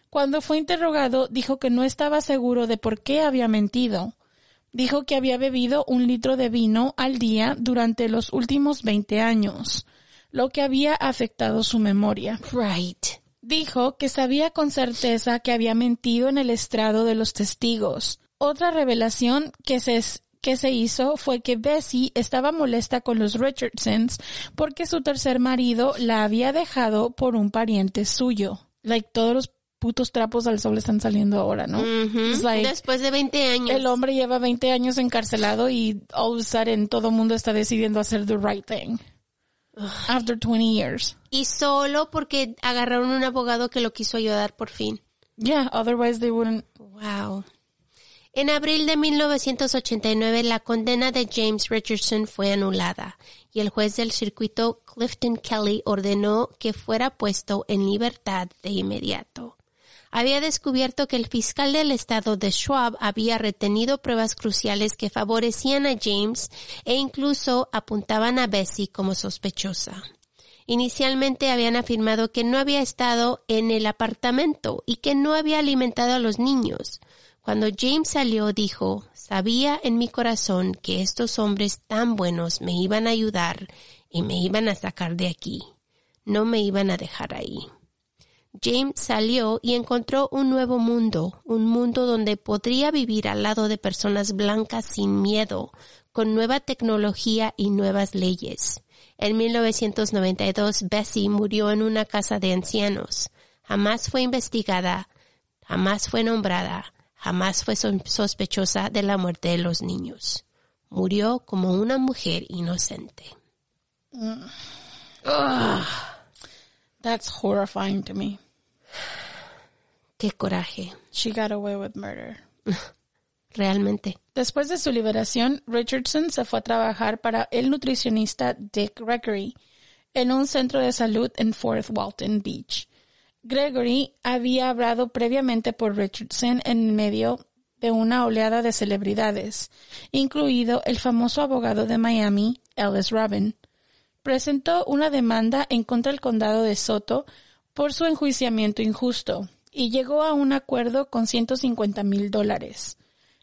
Cuando fue interrogado, dijo que no estaba seguro de por qué había mentido. Dijo que había bebido un litro de vino al día durante los últimos 20 años, lo que había afectado su memoria. Right. Dijo que sabía con certeza que había mentido en el estrado de los testigos. Otra revelación que se, que se hizo fue que Bessie estaba molesta con los Richardsons porque su tercer marido la había dejado por un pariente suyo. Like todos los putos trapos al sol están saliendo ahora, ¿no? Ujú. It's like, Después de 20 años. el hombre lleva 20 años encarcelado y all of a sudden todo el mundo está decidiendo hacer the right thing. After 20 years. Y solo porque agarraron un abogado que lo quiso ayudar por fin. Yeah, otherwise they wouldn't. Wow. En abril de 1989, la condena de James Richardson fue anulada y el juez del circuito Clifton Kelly ordenó que fuera puesto en libertad de inmediato. Había descubierto que el fiscal del estado de Schwab había retenido pruebas cruciales que favorecían a James e incluso apuntaban a Bessie como sospechosa. Inicialmente habían afirmado que no había estado en el apartamento y que no había alimentado a los niños. Cuando James salió dijo, sabía en mi corazón que estos hombres tan buenos me iban a ayudar y me iban a sacar de aquí. No me iban a dejar ahí. James salió y encontró un nuevo mundo, un mundo donde podría vivir al lado de personas blancas sin miedo, con nueva tecnología y nuevas leyes. En 1992, Bessie murió en una casa de ancianos. Jamás fue investigada, jamás fue nombrada, jamás fue so- sospechosa de la muerte de los niños. Murió como una mujer inocente. That's horrifying to me. Qué coraje, She got away with murder. realmente. Después de su liberación, Richardson se fue a trabajar para el nutricionista Dick Gregory en un centro de salud en Fort Walton Beach. Gregory había hablado previamente por Richardson en medio de una oleada de celebridades, incluido el famoso abogado de Miami, Ellis Robin. Presentó una demanda en contra del condado de Soto por su enjuiciamiento injusto y llegó a un acuerdo con 150 mil dólares.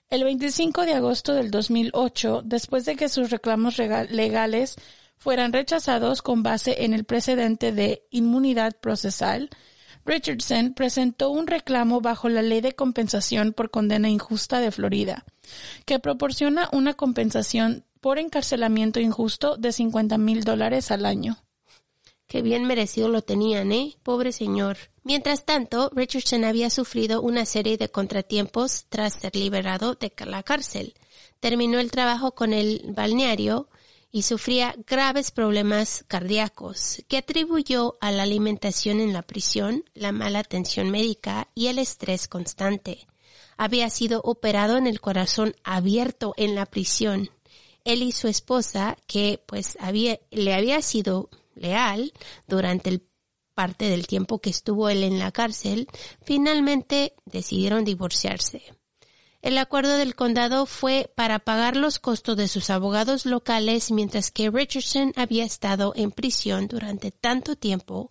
El 25 de agosto del 2008, después de que sus reclamos legales fueran rechazados con base en el precedente de inmunidad procesal, Richardson presentó un reclamo bajo la Ley de Compensación por Condena Injusta de Florida, que proporciona una compensación por encarcelamiento injusto de 50 mil dólares al año. Qué bien merecido lo tenían, ¿eh? Pobre señor. Mientras tanto, Richardson había sufrido una serie de contratiempos tras ser liberado de la cárcel. Terminó el trabajo con el balneario y sufría graves problemas cardíacos que atribuyó a la alimentación en la prisión, la mala atención médica y el estrés constante. Había sido operado en el corazón abierto en la prisión. Él y su esposa, que pues había, le había sido leal durante el parte del tiempo que estuvo él en la cárcel, finalmente decidieron divorciarse. El acuerdo del condado fue para pagar los costos de sus abogados locales mientras que Richardson había estado en prisión durante tanto tiempo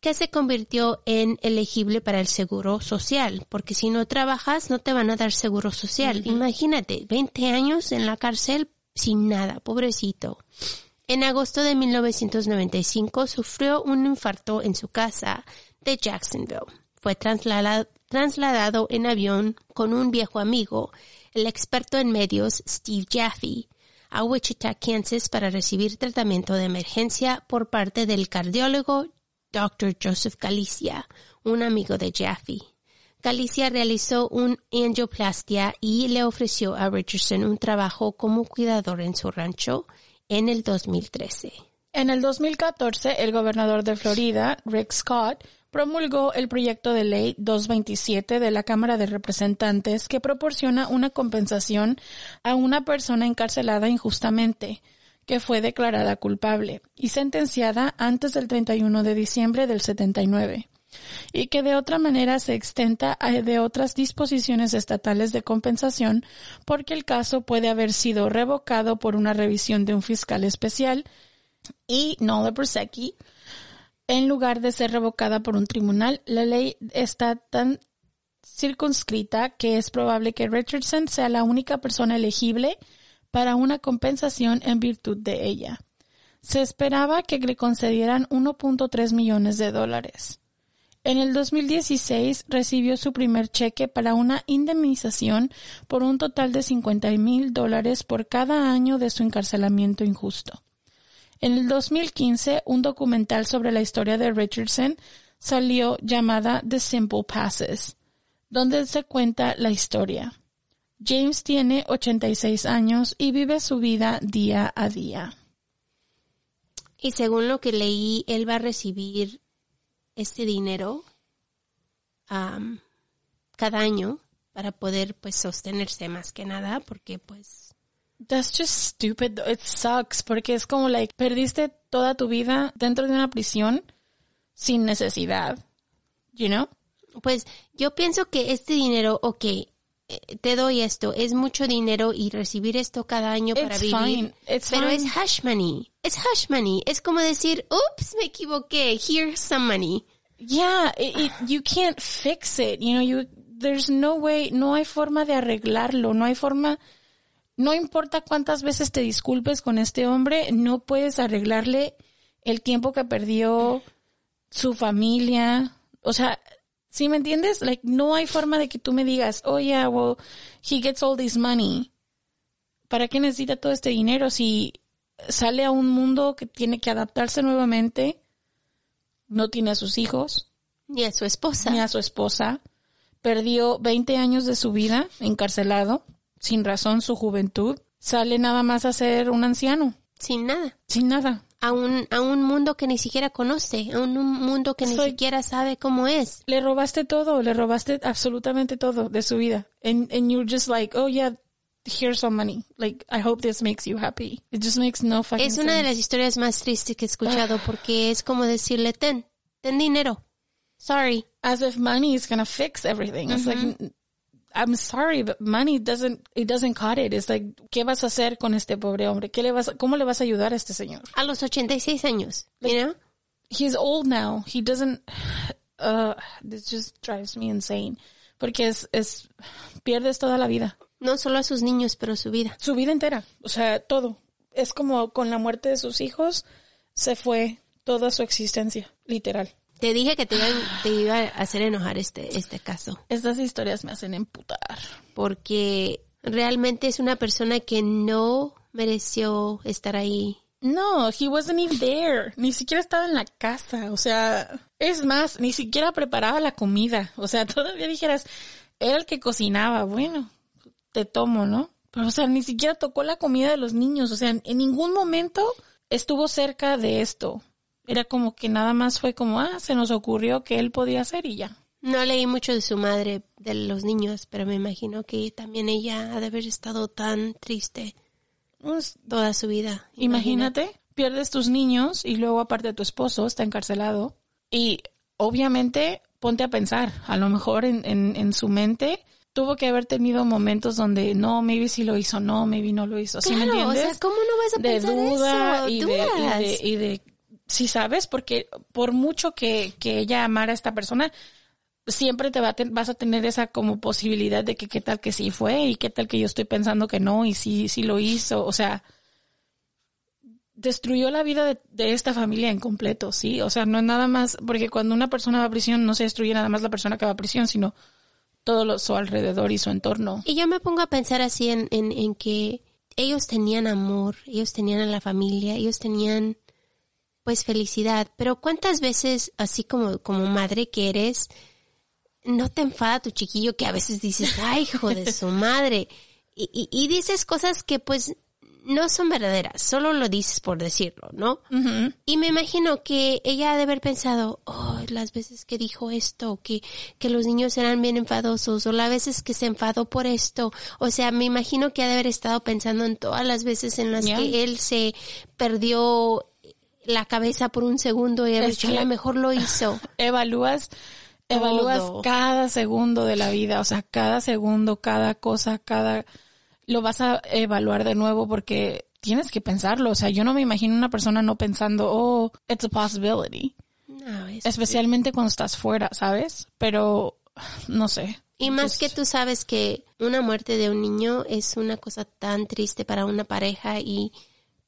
que se convirtió en elegible para el seguro social, porque si no trabajas no te van a dar seguro social. Imagínate, 20 años en la cárcel sin nada, pobrecito. En agosto de 1995 sufrió un infarto en su casa de Jacksonville. Fue trasladado, en avión con un viejo amigo, el experto en medios Steve Jaffe, a Wichita, Kansas para recibir tratamiento de emergencia por parte del cardiólogo Dr. Joseph Galicia, un amigo de Jaffe. Galicia realizó un angioplastia y le ofreció a Richardson un trabajo como cuidador en su rancho en el 2013. En el 2014, el gobernador de Florida, Rick Scott, promulgó el proyecto de ley 227 de la Cámara de Representantes que proporciona una compensación a una persona encarcelada injustamente que fue declarada culpable y sentenciada antes del 31 de diciembre del 79 y que de otra manera se extenta a de otras disposiciones estatales de compensación porque el caso puede haber sido revocado por una revisión de un fiscal especial y no de Prosecchi en lugar de ser revocada por un tribunal. La ley está tan circunscrita que es probable que Richardson sea la única persona elegible para una compensación en virtud de ella. Se esperaba que le concedieran 1.3 millones de dólares. En el 2016 recibió su primer cheque para una indemnización por un total de 50 mil dólares por cada año de su encarcelamiento injusto. En el 2015, un documental sobre la historia de Richardson salió llamada The Simple Passes, donde se cuenta la historia. James tiene 86 años y vive su vida día a día. Y según lo que leí, él va a recibir este dinero am, cada año para poder pues sostenerse más que nada porque pues That's just stupid. It sucks porque es como like perdiste toda tu vida dentro de una prisión sin necesidad. You know? pues yo pienso que este dinero, ok, te doy esto, es mucho dinero y recibir esto cada año para It's vivir. fine. It's pero fine. es hush money. Es hush money. Es como decir, ups, me equivoqué. Here's some money. Yeah, it, it, you can't fix it. You know, you there's no way, no hay forma de arreglarlo, no hay forma no importa cuántas veces te disculpes con este hombre, no puedes arreglarle el tiempo que perdió su familia. O sea, ¿sí me entiendes? Like, no hay forma de que tú me digas, oh yeah, well, he gets all this money. ¿Para qué necesita todo este dinero si sale a un mundo que tiene que adaptarse nuevamente? No tiene a sus hijos, Ni a su esposa. ni a su esposa. Perdió 20 años de su vida encarcelado, sin razón su juventud. Sale nada más a ser un anciano, Sin nada. sin nada. A un, a un mundo que ni siquiera conoce. A un, un mundo que ni Soy- siquiera sabe cómo es. Le robaste todo, le robaste absolutamente todo de su vida. And, and you're just like, oh yeah, here's some money. Like, I hope this makes you happy. It just makes no fucking Es una de sense. las historias más tristes que he escuchado porque es como decirle, ten, ten dinero. Sorry. As if money is gonna fix everything. It's like, I'm sorry, but money doesn't, it doesn't cut it. It's like, ¿qué vas a hacer con este pobre hombre? ¿Qué le vas, a- cómo le vas a ayudar a este señor? A los 86 años. You know? he's old now. He doesn't. Uh, this just drives me insane. Porque es, es, pierdes toda la vida. No solo a sus niños, pero su vida. Su vida entera. O sea, todo. Es como con la muerte de sus hijos, se fue toda su existencia. Literal. Te dije que te iba, te iba a hacer enojar este, este caso. Estas historias me hacen emputar. Porque realmente es una persona que no mereció estar ahí. No, he wasn't even there. Ni siquiera estaba en la casa. O sea, es más, ni siquiera preparaba la comida. O sea, todavía dijeras, era el que cocinaba. Bueno, te tomo, ¿no? Pero, o sea, ni siquiera tocó la comida de los niños. O sea, en ningún momento estuvo cerca de esto. Era como que nada más fue como, ah, se nos ocurrió que él podía hacer y ya. No leí mucho de su madre, de los niños, pero me imagino que también ella ha de haber estado tan triste Pues, toda su vida. Imagínate, pierdes tus niños y luego aparte tu esposo está encarcelado. Y obviamente ponte a pensar, a lo mejor en, en, en su mente tuvo que haber tenido momentos donde no, maybe sí lo hizo, no, maybe no lo hizo. ¿Sí me Claro, o entiendes? sea, ¿cómo no vas a de pensar duda eso? y de, Dudas. y de, y de, sí sabes, porque por mucho que, que ella amara a esta persona, siempre te va a vas a tener esa como posibilidad de que qué tal que sí fue y qué tal que yo estoy pensando que no y sí, sí lo hizo. O sea, destruyó la vida de, de esta familia en completo, sí. O sea, no es nada más, porque cuando una persona va a prisión no se destruye nada más la persona que va a prisión, sino todo lo, su alrededor y su entorno. Y yo me pongo a pensar así en, en, en que ellos tenían amor, ellos tenían a la familia, ellos tenían pues felicidad, pero cuántas veces, así como, como madre que eres, no te enfada tu chiquillo que a veces dices, ay, hijo de su madre, y, y, y dices cosas que pues no son verdaderas, solo lo dices por decirlo, ¿no? Y me imagino que ella ha de haber pensado, oh, las veces que dijo esto, que, que los niños eran bien enfadosos, o las veces que se enfadó por esto. O sea, me imagino que ha de haber estado pensando en todas las veces en las Yeah. que él se perdió la cabeza por un segundo y Es dicho, que- a lo mejor lo hizo. evalúas, evalúas Todo. cada segundo de la vida, o sea, cada segundo, cada cosa, cada, lo vas a evaluar de nuevo porque tienes que pensarlo, o sea, yo no me imagino una persona no pensando, oh, it's a possibility, No, es- especialmente cuando estás fuera, ¿sabes? Pero, no sé. Y más que tú sabes que una muerte de un niño es una cosa tan triste para una pareja y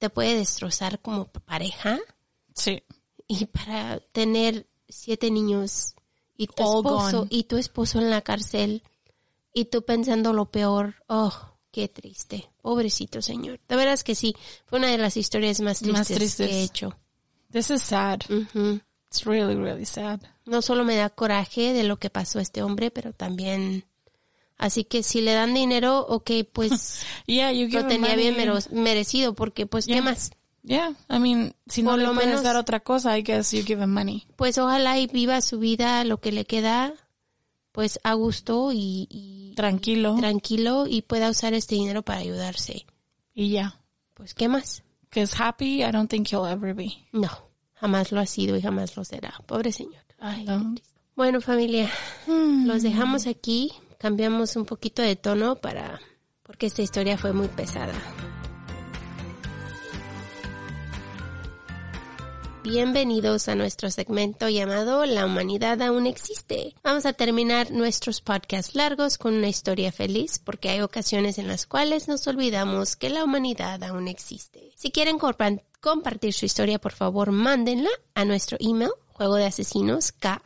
te puede destrozar como pareja. Sí. y para tener siete niños y tu All esposo gone. y tu esposo en la cárcel y tú pensando lo peor. Oh, qué triste. Pobrecito señor. De veras que sí, fue una de las historias más tristes, Más tristes. que he hecho. This is sad. Ujú. It's really, really sad. No solo me da coraje de lo que pasó a este hombre, pero también así que si le dan dinero, ok, pues Yeah, you give lo tenía bien merecido porque pues Yeah. qué más. Yeah, I mean, si no Por le lo puedes menos- dar otra cosa, I guess you give him money. Pues ojalá y viva su vida, lo que le queda, pues a gusto y, y Tranquilo. tranquilo y pueda usar este dinero para ayudarse. y ya. Pues qué más. Because happy, I don't think he'll ever be. No, jamás lo ha sido y jamás lo será. Pobre señor. Ay, No. Bueno, familia, Hmm. los dejamos aquí. Cambiamos un poquito de tono para porque esta historia fue muy pesada. Bienvenidos a nuestro segmento llamado La humanidad aún existe. Vamos a terminar nuestros podcasts largos con una historia feliz porque hay ocasiones en las cuales nos olvidamos que la humanidad aún existe. Si quieren compartir su historia, por favor, mándenla a nuestro email, juego de asesinos, ka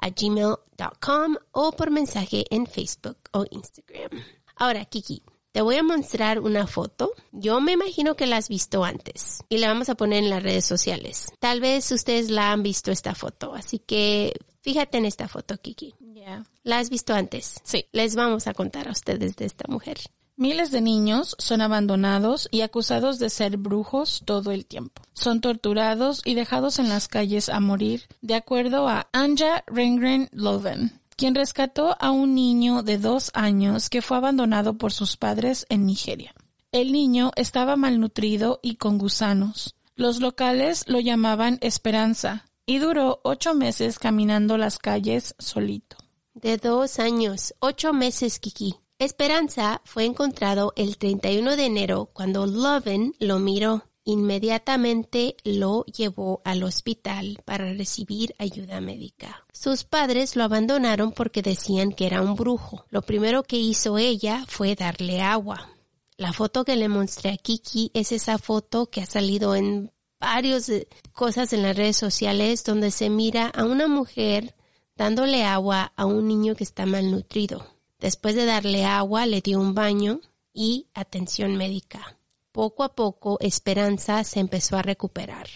a gmail.com o por mensaje en Facebook o Instagram. Ahora, Kiki, te voy a mostrar una foto. Yo me imagino que la has visto antes y la vamos a poner en las redes sociales. Tal vez ustedes la han visto esta foto, así que fíjate en esta foto, Kiki. Yeah. ¿La has visto antes? Sí. Les vamos a contar a ustedes de esta mujer. Miles de niños son abandonados y acusados de ser brujos todo el tiempo. Son torturados y dejados en las calles a morir, de acuerdo a Anja Rengren Loven, quien rescató a un niño de dos años que fue abandonado por sus padres en Nigeria. El niño estaba malnutrido y con gusanos. Los locales lo llamaban Esperanza y duró ocho meses caminando las calles solito. De dos años, ocho meses, Kiki. Esperanza fue encontrado el 31 de enero cuando Loven lo miró. Inmediatamente lo llevó al hospital para recibir ayuda médica. Sus padres lo abandonaron porque decían que era un brujo. Lo primero que hizo ella fue darle agua. La foto que le mostré a Kiki es esa foto que ha salido en varias eh, cosas en las redes sociales donde se mira a una mujer dándole agua a un niño que está malnutrido. Después de darle agua, le dio un baño y atención médica. Poco a poco, Esperanza se empezó a recuperar.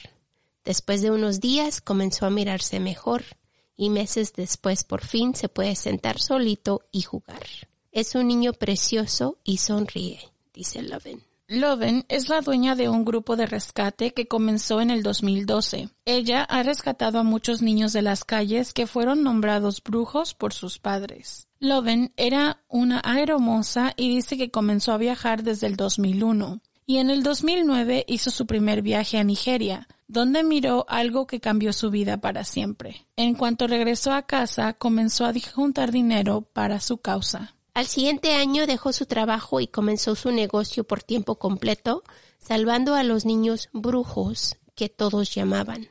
Después de unos días comenzó a mirarse mejor y meses después por fin se puede sentar solito y jugar. Es un niño precioso y sonríe, dice Loven. Loven es la dueña de un grupo de rescate que comenzó en el 2012. Ella ha rescatado a muchos niños de las calles que fueron nombrados brujos por sus padres. Loven era una aeromoza y dice que comenzó a viajar desde el 2001. Y en el 2009 hizo su primer viaje a Nigeria, donde miró algo que cambió su vida para siempre. En cuanto regresó a casa, comenzó a juntar dinero para su causa. Al siguiente año dejó su trabajo y comenzó su negocio por tiempo completo, salvando a los niños brujos que todos llamaban.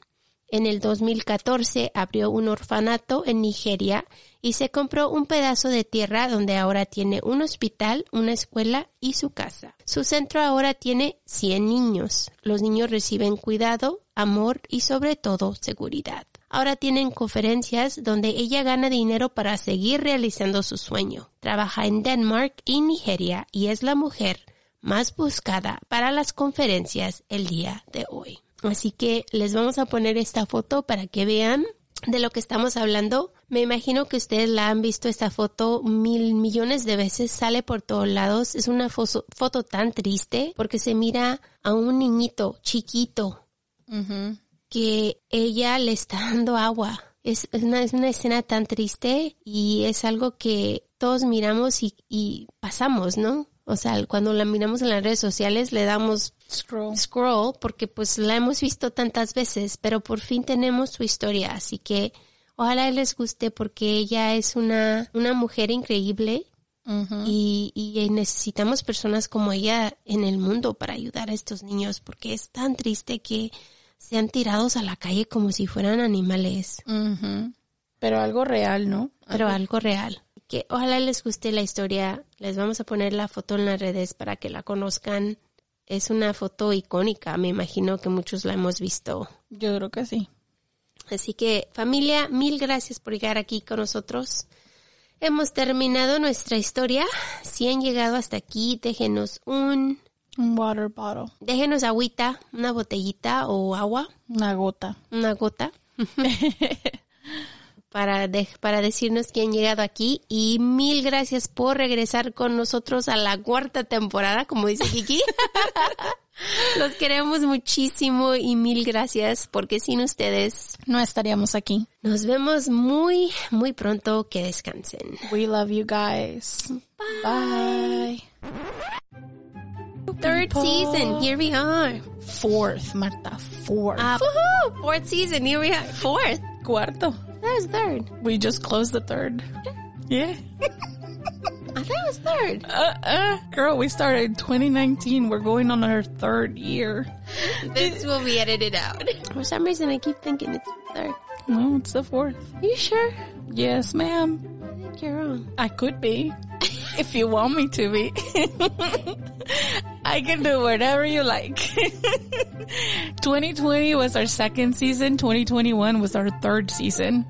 En el 2014 abrió un orfanato en Nigeria y se compró un pedazo de tierra donde ahora tiene un hospital, una escuela y su casa. Su centro ahora tiene 100 niños. Los niños reciben cuidado, amor y sobre todo seguridad. Ahora tienen conferencias donde ella gana dinero para seguir realizando su sueño. Trabaja en Denmark y Nigeria y es la mujer más buscada para las conferencias el día de hoy. Así que les vamos a poner esta foto para que vean de lo que estamos hablando. Me imagino que ustedes la han visto esta foto mil millones de veces, sale por todos lados. Es una foto, foto tan triste porque se mira a un niñito chiquito que ella le está dando agua. Es, es una, es una escena tan triste y es algo que todos miramos y, y pasamos, ¿no? O sea, cuando la miramos en las redes sociales le damos Scroll. scroll porque pues la hemos visto tantas veces, pero por fin tenemos su historia, así que ojalá les guste porque ella es una, una mujer increíble y, y necesitamos personas como ella en el mundo para ayudar a estos niños porque es tan triste que sean tirados a la calle como si fueran animales. Pero algo real, ¿no? pero algo real. Que ojalá les guste la historia. Les vamos a poner la foto en las redes para que la conozcan. Es una foto icónica. Me imagino que muchos la hemos visto. Yo creo que sí. Así que familia, mil gracias por llegar aquí con nosotros. Hemos terminado nuestra historia. Si han llegado hasta aquí, déjenos un, Un water bottle. déjenos agüita, una botellita o agua, Una gota. una gota. para, de- para decirnos que han llegado aquí y mil gracias por regresar con nosotros a la cuarta temporada, como dice Kiki. Los queremos muchísimo y mil gracias porque sin ustedes No estaríamos aquí. nos vemos muy, muy pronto. Que descansen. We love you guys. Bye. Third season, here we are. Fourth, Marta. Fourth. Uh, woohoo! Fourth season, here we are. Fourth. Cuarto. That was third. We just closed the third. Yeah. I thought it was third. Uh, uh, girl, we started 2019. We're going on our third year. This will be edited out. For some reason, I keep thinking it's third. No, it's the fourth. you sure? Yes, ma'am. I think you're wrong. I could be. if you want me to be. I can do whatever you like. 2020 was our second season. 2021 was our third season.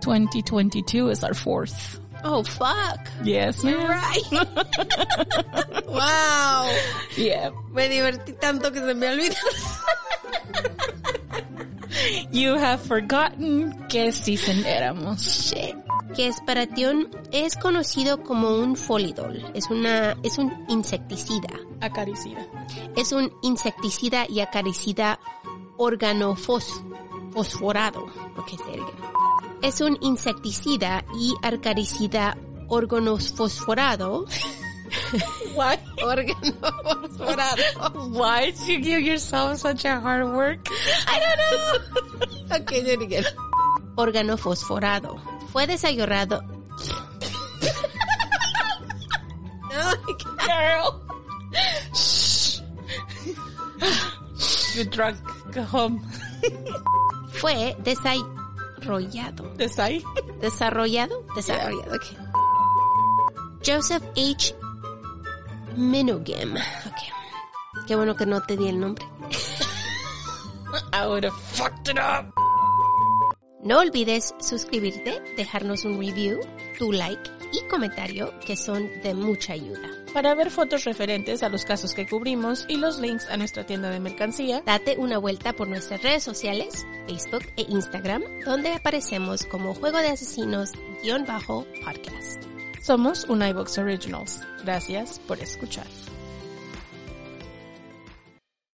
2022 is our fourth. Oh, fuck. Yes, ma'am. Right. wow. Yeah. Me divertí tanto que se me olvidó. You have forgotten qué season éramos. Shit. Que Esparatión es conocido como un folidol. Es una, es un insecticida. Acaricida. Es un insecticida y acaricida organofosforado. Porque es erga. Es un insecticida y acaricida organofosforado. Why? Organofosforado. Why did you give yourself such a hard work? I don't know. okay, do it again. Órgano fosforado. Fue desarrollado. no, Girl. Shh. you drunk. Go home. fue desarrollado. Desai. Desarrollado. Desarrollado. Okay. Joseph H. Minogam. Okay. Qué bueno que no te di el nombre. I would have fucked it up. No olvides suscribirte, dejarnos un review, tu like y comentario que son de mucha ayuda. Para ver fotos referentes a los casos que cubrimos y los links a nuestra tienda de mercancía, Date una vuelta por nuestras redes sociales, Facebook e Instagram, donde aparecemos como Juego de Asesinos-podcast. somos un iBox Originals. Gracias por escuchar.